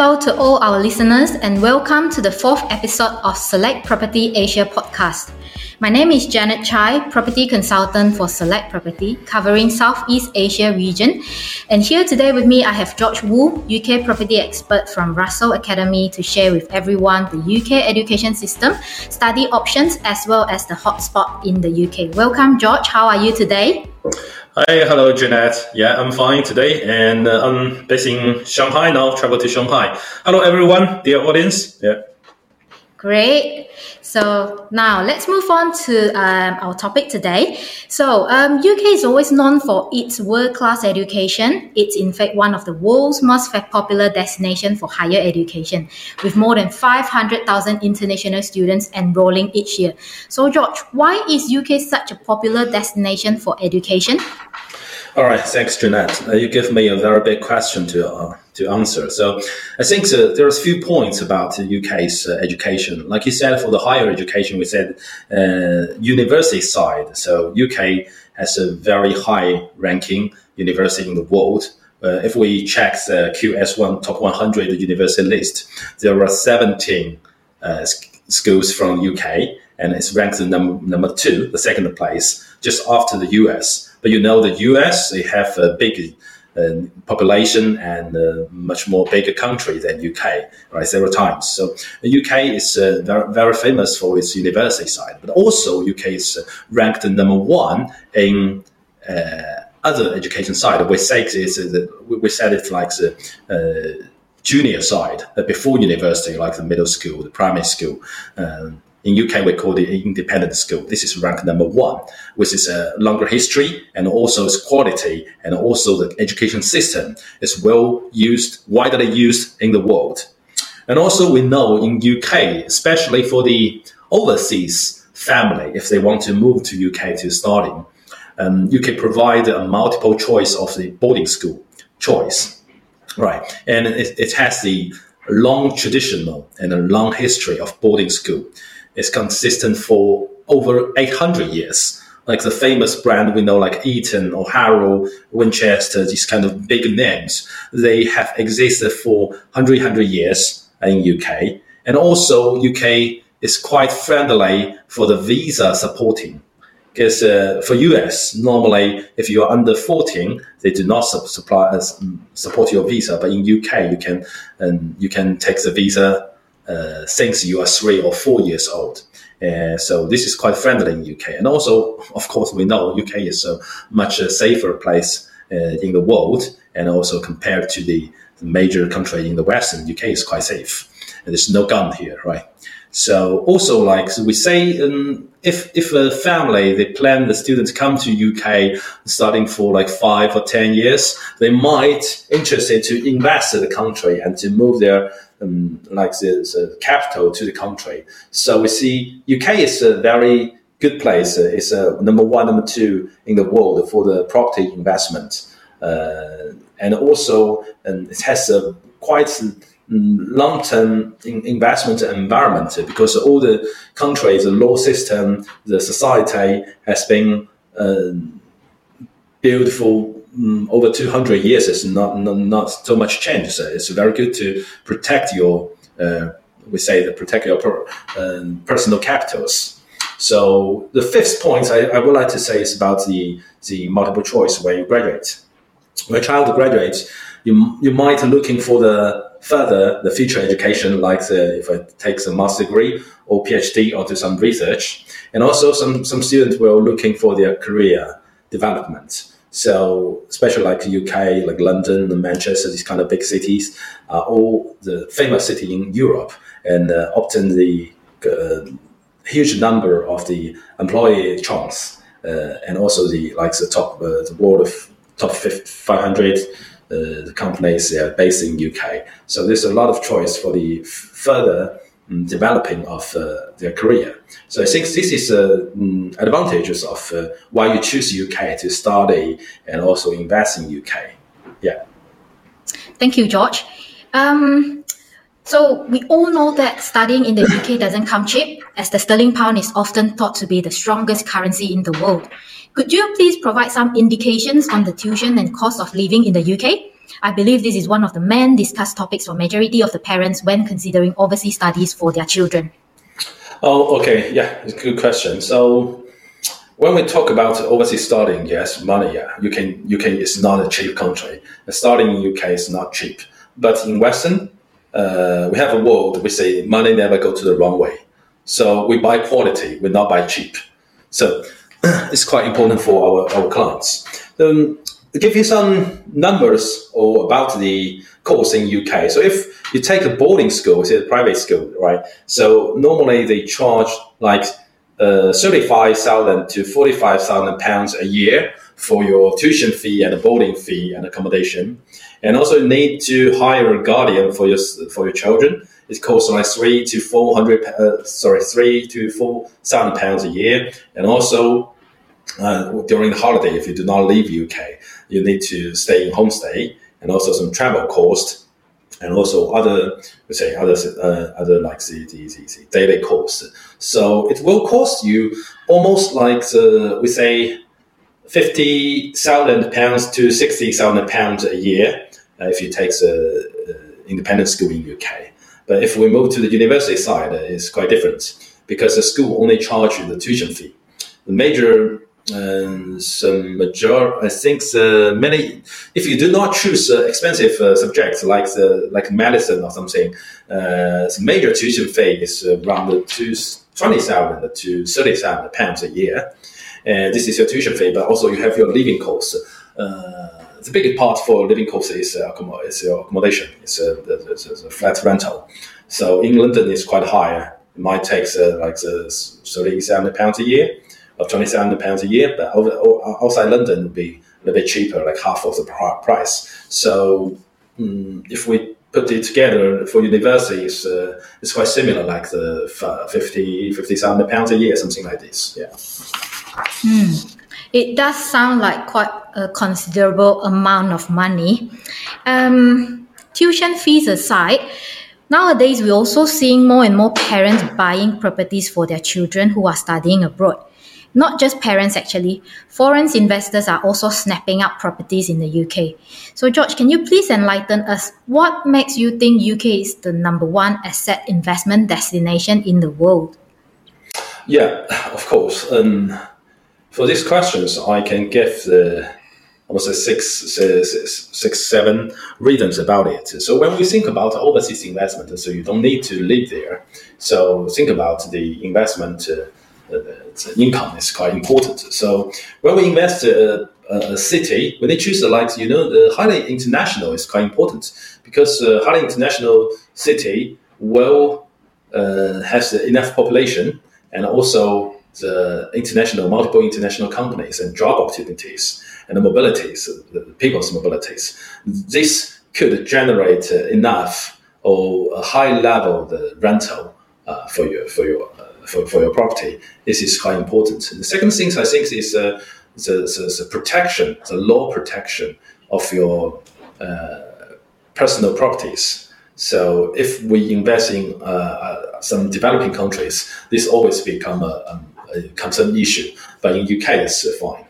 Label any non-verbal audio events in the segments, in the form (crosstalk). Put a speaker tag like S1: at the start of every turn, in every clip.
S1: Hello to all our listeners and welcome to the fourth episode of Select Property Asia podcast. My name is Janet Chai, property consultant for Select Property, covering Southeast Asia region. And here today with me, I have George Wu, UK property expert from Russell Academy, to share with everyone the UK education system, study options, as well as the hotspot in the UK. Welcome, George. How are you today?
S2: Hi, hello, Jeanette. Yeah, I'm fine today, and uh, I'm based in Shanghai now. Travel to Shanghai. Hello, everyone, dear audience. Yeah.
S1: Great. So now let's move on to um, our topic today. So um, UK is always known for its world-class education. It's in fact one of the world's most popular destination for higher education, with more than 500,000 international students enrolling each year. So George, why is UK such a popular destination for education?
S2: All right, thanks, Jeanette. Uh, you give me a very big question to uh, to answer. So, I think uh, there's a few points about the UK's uh, education. Like you said, for the higher education, we said uh, university side. So, UK has a very high ranking university in the world. Uh, if we check the QS1 top 100 university list, there are 17 schools from UK, and it's ranked number number two, the second place, just after the US. But you know, the US, they have a big uh, population and a much more bigger country than UK, right? Several times. So the UK is uh, very, very famous for its university side, but also UK is uh, ranked number one in uh, other education side. We say it's uh, we said it's like the uh, junior side, before university, like the middle school, the primary school. Um, in UK, we call it independent school. This is ranked number one, which is a longer history and also its quality and also the education system is well used, widely used in the world. And also we know in UK, especially for the overseas family, if they want to move to UK to study, um, UK provide a multiple choice of the boarding school choice, right? And it, it has the long traditional and a long history of boarding school is consistent for over 800 years. Like the famous brand we know, like Eton or Harrow, Winchester, these kind of big names, they have existed for 100, 100 years in UK. And also UK is quite friendly for the visa supporting. Because uh, for US, normally if you are under 14, they do not supply uh, support your visa. But in UK, you can um, you can take the visa uh, since you are three or four years old. Uh, so this is quite friendly in UK. And also, (laughs) of course, we know UK is a much safer place uh, in the world. And also compared to the major country in the West, and UK is quite safe. And there's no gun here, right? So also like so we say, um, if if a family they plan the students come to UK starting for like five or ten years, they might interested to invest in the country and to move their um, like the, the, capital to the country. So we see UK is a very good place. It's a uh, number one, number two in the world for the property investment, and also um, it has a quite mm, long-term investment environment because all the countries, the law system, the society has been uh, built for um, over 200 years It's not, not, not so much change. So it's very good to protect your, uh, we say, the protect your per, uh, personal capitals. So the fifth point I, I, would like to say is about the, the multiple choice when you graduate. When a child graduates, you, you might looking for the further the future education, like the, if it takes a master degree or PhD or do some research. And also some, some students were looking for their career development. So, especially like the UK, like London and Manchester, these kind of big cities are all the famous city in Europe, and uh, often the uh, huge number of the employee chance, uh, and also the like the top uh, the world of top 500 uh, companies are based in UK. So there's a lot of choice for the further um, developing of uh, their career. So I think this is uh, um, advantages of uh, why you choose UK to study and also invest in UK. Yeah.
S1: Thank you, George. Um, so we all know that studying in the UK doesn't come cheap, as the sterling pound is often thought to be the strongest currency in the world. Could you please provide some indications on the tuition and cost of living in the UK? I believe this is one of the main discussed topics for majority of the parents when considering overseas studies for their children.
S2: Oh, okay. Yeah, it's a good question. So when we talk about overseas studying, yes, money, yeah, you can, can, it's not a cheap country. Studying in UK is not cheap. But in Western, uh, we have a world, we say money never go to the wrong way. So we buy quality, we not buy cheap. So (clears throat) it's quite important for our, our clients. Um, give you some numbers or about the course in UK. So if you take a boarding school, it's a private school, right? So normally they charge like uh, 35,000 to 45,000 pounds a year for your tuition fee and boarding fee and accommodation. And also need to hire a guardian for your, for your children. It costs like three to 400, uh, sorry, three to 4,000 pounds a year. And also uh, during the holiday, if you do not leave UK, you need to stay in homestay and also some travel cost and also other we say other uh, other like the, the, the, daily cost. So it will cost you almost like the, we say fifty thousand pounds to sixty thousand pounds a year uh, if you take the uh, independent school in UK. But if we move to the university side, uh, it's quite different because the school only charge you the tuition fee. The major and some major, I think the many, if you do not choose uh, expensive uh, subjects like the like medicine or something, uh, the major tuition fee is around to twenty thousand to thirty thousand pounds a year, and this is your tuition fee. But also you have your living costs. Uh, the biggest part for living costs is, uh, is your accommodation. It's a, it's a, flat rental. So in London, it's quite high. It might take uh, like the thirty thousand pounds a year of twenty thousand pounds a year, but over, outside London would be a little bit cheaper, like half of the price. So um, if we put it together for universities, uh, it's quite similar, like the 50 50,000 pounds a year, something like this. Yeah.
S1: Mm. It does sound like quite a considerable amount of money. Um, tuition fees aside, nowadays we're also seeing more and more parents buying properties for their children who are studying abroad. Not just parents, actually. Foreign investors are also snapping up properties in the UK. So, George, can you please enlighten us? What makes you think UK is the number one asset investment destination in the world?
S2: Yeah, of course. Um, for these questions, I can give the almost six, six, six, seven reasons about it. So when we think about overseas investment, so you don't need to live there. So think about the investment uh, income is quite important. So when we invest a, a city, when they choose like you know the highly international is quite important because uh, highly international city will uh, has enough population and also the international multiple international companies and job opportunities and the mobilities, the people's mobilities. This could generate enough or a high level the rental uh, for your for your for, for your property. This is quite important. And the second thing I think is uh, the, the, the, protection, the law protection of your uh, personal properties. So if we invest in uh, uh some developing countries, this always become a, a, concern issue. But in UK, it's fine.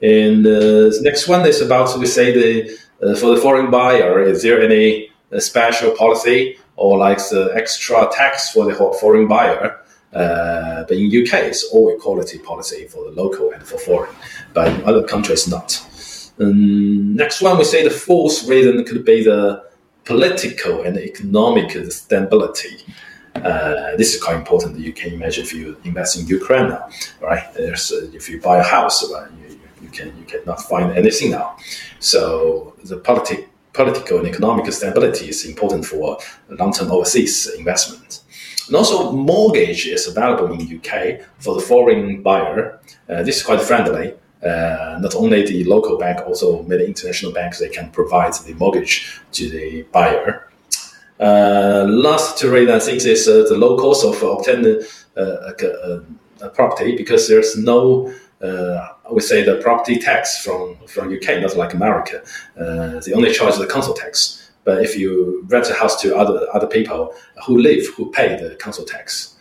S2: And uh, the next one is about we say the uh, for the foreign buyer, is there any special policy or like the extra tax for the foreign buyer? Uh, but in UK, it's all equality policy for the local and for foreign. But in other countries, not. Um, next one, we say the fourth reason could be the political and economic stability. Uh, this is quite important. You can imagine if you invest in Ukraine now, right? There's uh, if you buy a house, right, you, you can you cannot find anything now. So the politi- political and economic stability is important for long-term overseas investment. And also, mortgage is available in UK for the foreign buyer. Uh, this is quite friendly. Uh, not only the local bank, also many international banks, they can provide the mortgage to the buyer. Uh, last read, I think, is uh, the low cost of obtaining uh, a, a, property because there's no I say the property tax from, from UK, not like America. Uh, only charge is the council tax. But if you rent a house to other other people who live, who pay the council tax,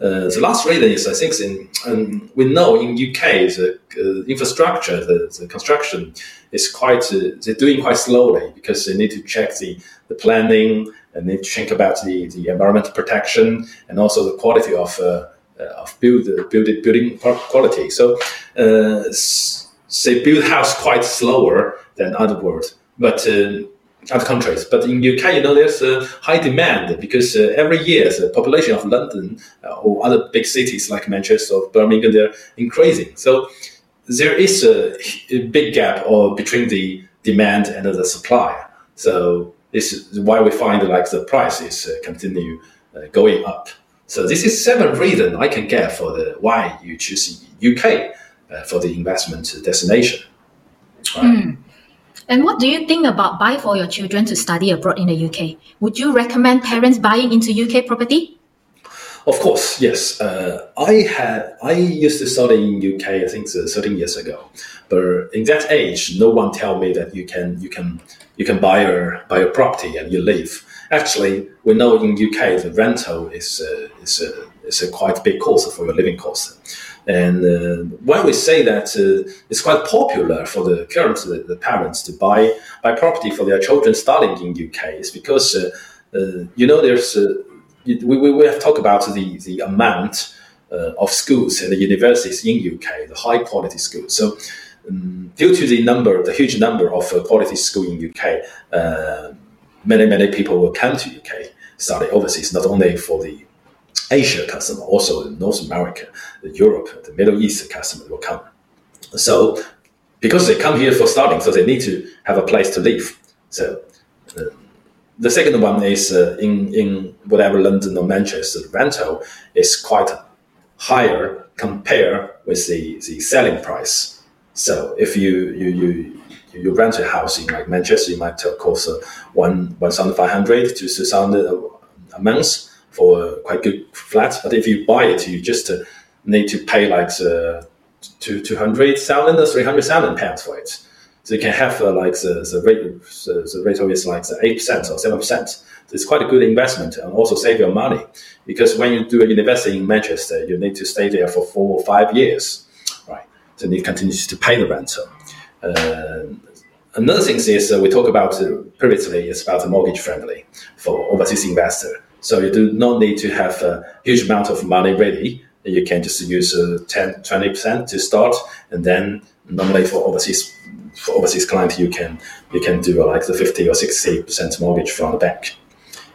S2: uh, the last reason is I think in um, we know in UK the uh, infrastructure the, the, construction is quite they're doing quite slowly because they need to check the, the planning and to think about the, the environmental protection and also the quality of uh, uh, of build, build building quality. So they build house quite slower than other world, but other countries. But in UK, you know, there's a high demand because uh, every year the population of London uh, or other big cities like Manchester or Birmingham, they're increasing. So there is a, a big gap or between the demand and the supply. So this is why we find like the prices uh, continue uh, going up. So this is seven reasons I can get for the why you choose UK uh, for the investment destination.
S1: Right? Mm. And what do you think about buy for your children to study abroad in the UK? Would you recommend parents buying into UK property?
S2: Of course, yes. Uh, I had I used to study in UK. I think 13 years ago, but in that age, no one tell me that you can you can you can buy a buy a property and you live. Actually, we know in UK the rental is uh, is a, is a quite big cost for your living cost. And uh, when we say that uh, it's quite popular for the current the, the, parents to buy buy property for their children studying in UK, is because uh, uh, you know there's uh, we, we, we have talked about the the amount of schools and the universities in UK, the high quality schools. So um, due to the number, the huge number of quality schools in UK, many many people will come to UK study overseas, not only for the Asia customer, also North America, Europe, the Middle East customer will come. So because they come here for studying, so they need to have a place to live. So uh, the second one is uh, in in whatever London or Manchester, the rental is quite higher compared with the, the selling price. So if you you you you rent a house in like Manchester, you might cost uh, one one thousand five hundred to two thousand a month for a quite good flat. But if you buy it, you just uh, need to pay like the two two hundred thousand or three hundred thousand pounds for it. So you can have uh, like the, the rate the, the rate is like the eight percent or seven percent. So it's quite a good investment and also save your money because when you do investing in Manchester, you need to stay there for four or five years? So you continue to pay the rental. Uh, another thing is uh, we talk about uh, previously is about the mortgage friendly for overseas investor. So you do not need to have a huge amount of money ready. You can just use uh, 10, 20% to start. And then normally for overseas, for overseas client, you can, you can do like the 50 or 60% mortgage from the bank.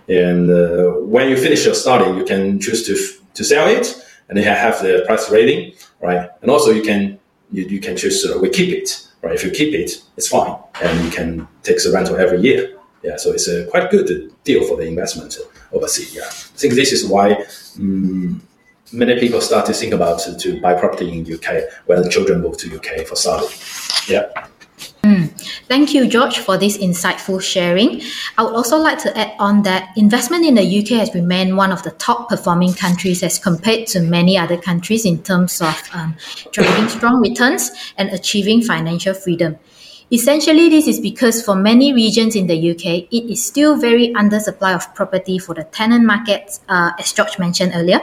S2: And uh, when you finish your study, you can choose to, to sell it and then have the price rating, right? And also you can, you, you can choose, uh, we keep it, right? If you keep it, it's fine. And you can take the rental every year. Yeah, so it's a quite good deal for the investment overseas. Yeah, I think this is why um, many people start to think about to, to buy property in UK when children move to UK for study. Yeah.
S1: Mm. Thank you, George, for this insightful sharing. I would also like to add on that investment in the UK has remained one of the top performing countries as compared to many other countries in terms of um, driving strong returns and achieving financial freedom. Essentially, this is because for many regions in the UK, it is still very under supply of property for the tenant market, uh, as George mentioned earlier.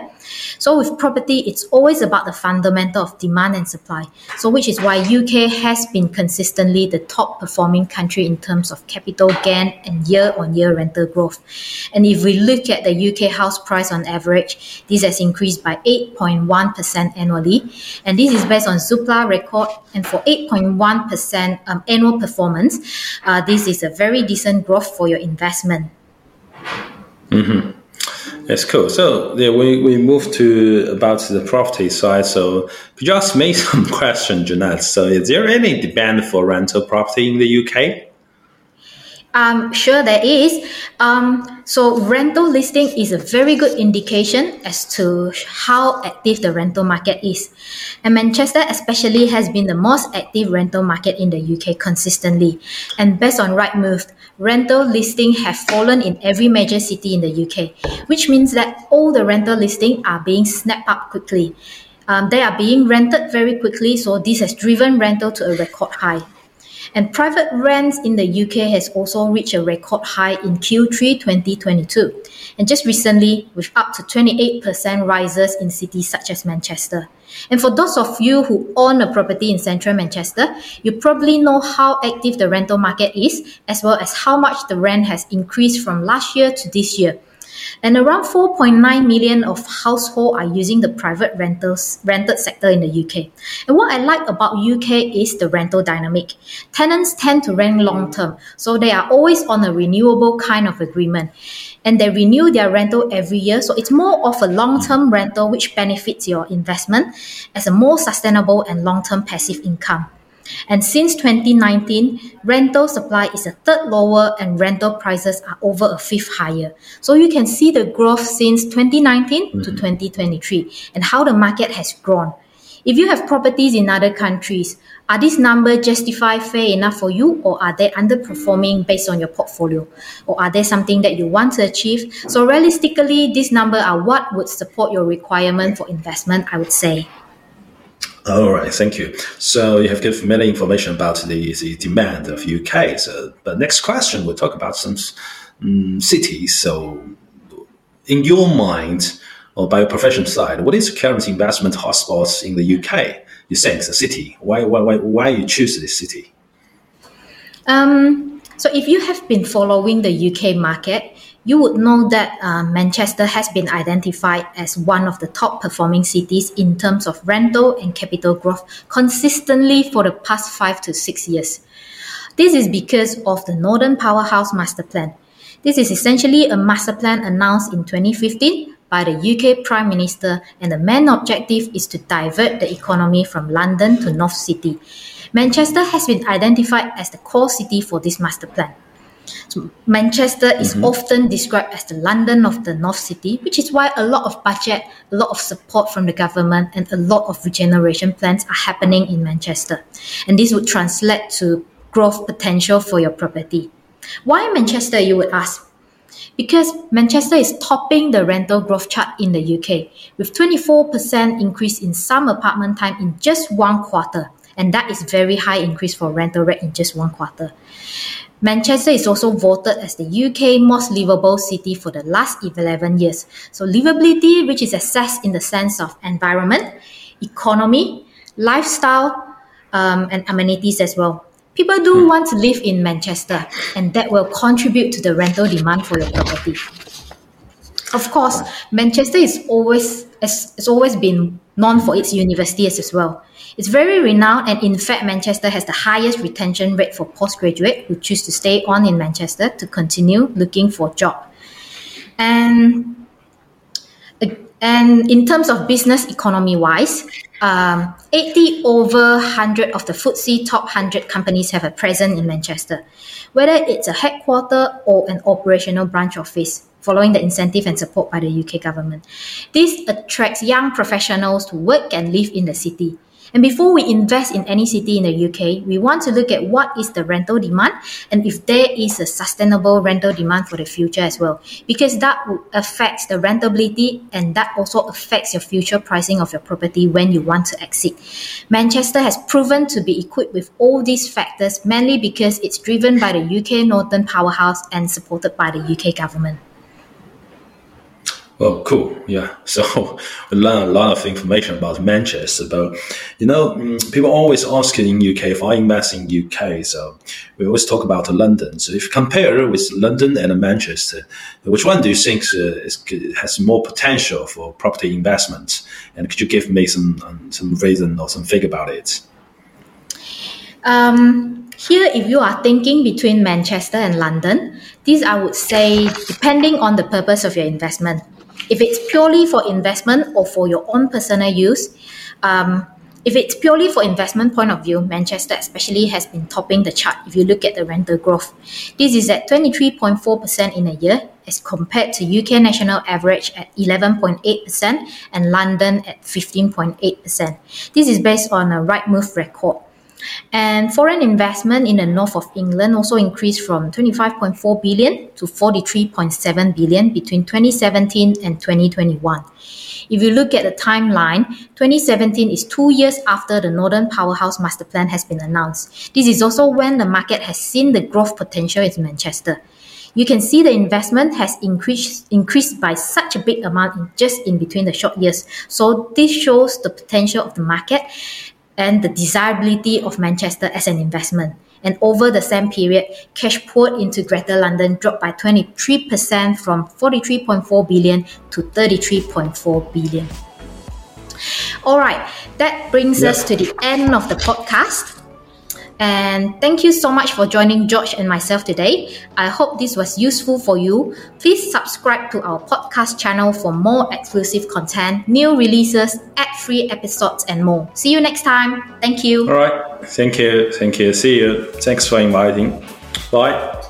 S1: So with property, it's always about the fundamental of demand and supply. So which is why UK has been consistently the top performing country in terms of capital gain and year on year rental growth. And if we look at the UK house price on average, this has increased by 8.1% annually. And this is based on Zoopla record. And for 8.1% um, annual performance, uh, this is a very decent growth for your investment.
S2: Mm-hmm. That's cool. So yeah, we, we move to about the property side. So ask me (laughs) some question, Jeanette? So is there any demand for rental property in the UK?
S1: Um, sure, there is. Um, so rental listing is a very good indication as to how active the rental market is. And Manchester especially has been the most active rental market in the UK consistently. And based on Rightmove, rental listing have fallen in every major city in the UK, which means that all the rental listing are being snapped up quickly. Um, they are being rented very quickly, so this has driven rental to a record high. And private rents in the UK has also reached a record high in Q3 2022. And just recently, with up to 28% rises in cities such as Manchester. And for those of you who own a property in central Manchester, you probably know how active the rental market is, as well as how much the rent has increased from last year to this year. And around 4.9 million of households are using the private rentals rented sector in the UK. And what I like about UK is the rental dynamic. Tenants tend to rent long term, so they are always on a renewable kind of agreement. And they renew their rental every year, so it's more of a long term rental which benefits your investment as a more sustainable and long term passive income. And since 2019, rental supply is a third lower and rental prices are over a fifth higher. So you can see the growth since 2019 mm-hmm. to 2023 and how the market has grown. If you have properties in other countries, are these numbers justify fair enough for you or are they underperforming based on your portfolio? Or are they something that you want to achieve? So realistically, these numbers are what would support your requirement for investment, I would say.
S2: All right, thank you. So you have given many information about the, the demand of UK. So, but next question, we'll talk about some um, cities. So, in your mind, or by your professional side, what is current investment hotspots in the UK? You think the city. Why, why, why, why you choose this city?
S1: Um, so, if you have been following the UK market, you would know that uh, Manchester has been identified as one of the top performing cities in terms of rental and capital growth consistently for the past five to six years. This is because of the Northern Powerhouse Master Plan. This is essentially a master plan announced in 2015 by the UK Prime Minister, and the main objective is to divert the economy from London to North City. Manchester has been identified as the core city for this master plan. So Manchester is mm-hmm. often described as the London of the North City, which is why a lot of budget, a lot of support from the government, and a lot of regeneration plans are happening in Manchester. And this would translate to growth potential for your property. Why Manchester, you would ask? Because Manchester is topping the rental growth chart in the UK with 24% increase in some apartment time in just one quarter. And that is very high increase for rental rate in just one quarter. Manchester is also voted as the UK most livable city for the last 11 years. So livability, which is assessed in the sense of environment, economy, lifestyle, um, and amenities as well. People do hmm. want to live in Manchester, and that will contribute to the rental demand for your property. Of course, Manchester is always has, has always been known for its universities as well. It's very renowned, and in fact, Manchester has the highest retention rate for postgraduate who choose to stay on in Manchester to continue looking for a job. And and in terms of business economy wise, um, 80 over 100 of the FTSE top 100 companies have a presence in Manchester, whether it's a headquarter or an operational branch office following the incentive and support by the UK government. This attracts young professionals to work and live in the city. And before we invest in any city in the UK, we want to look at what is the rental demand and if there is a sustainable rental demand for the future as well, because that affects the rentability and that also affects your future pricing of your property when you want to exit. Manchester has proven to be equipped with all these factors mainly because it's driven by the UK Northern Powerhouse and supported by the UK government.
S2: Oh, cool. Yeah. (laughs) So we learn a lot of information about Manchester. But, you know, mm, people always ask in UK if I invest in UK. So we always talk about London. So if you compare with London and Manchester, which one do you think uh, is, has more potential for property investment? And could you give me some, um, some reason or some figure about it?
S1: Um, here, if you are thinking between Manchester and London, these I would say, depending on the purpose of your investment. If it's purely for investment or for your own personal use, um, if it's purely for investment point of view, Manchester especially has been topping the chart if you look at the rental growth. This is at 23.4% in a year as compared to UK national average at 11.8% and London at 15.8%. This is based on a Rightmove record. And foreign investment in the north of England also increased from 25.4 billion to 43.7 billion between 2017 and 2021. If you look at the timeline, 2017 is two years after the Northern Powerhouse Master Plan has been announced. This is also when the market has seen the growth potential in Manchester. You can see the investment has increased increased by such a big amount in just in between the short years. So this shows the potential of the market and the desirability of Manchester as an investment. And over the same period, cash poured into Greater London dropped by 23% from 43.4 billion to 33.4 billion. All right, that brings us to the end of the podcast. And thank you so much for joining George and myself today. I hope this was useful for you. Please subscribe to our podcast channel for more exclusive content, new releases, ad free episodes, and more. See you next time. Thank you.
S2: All right. Thank you. Thank you. See you. Thanks for inviting. Bye.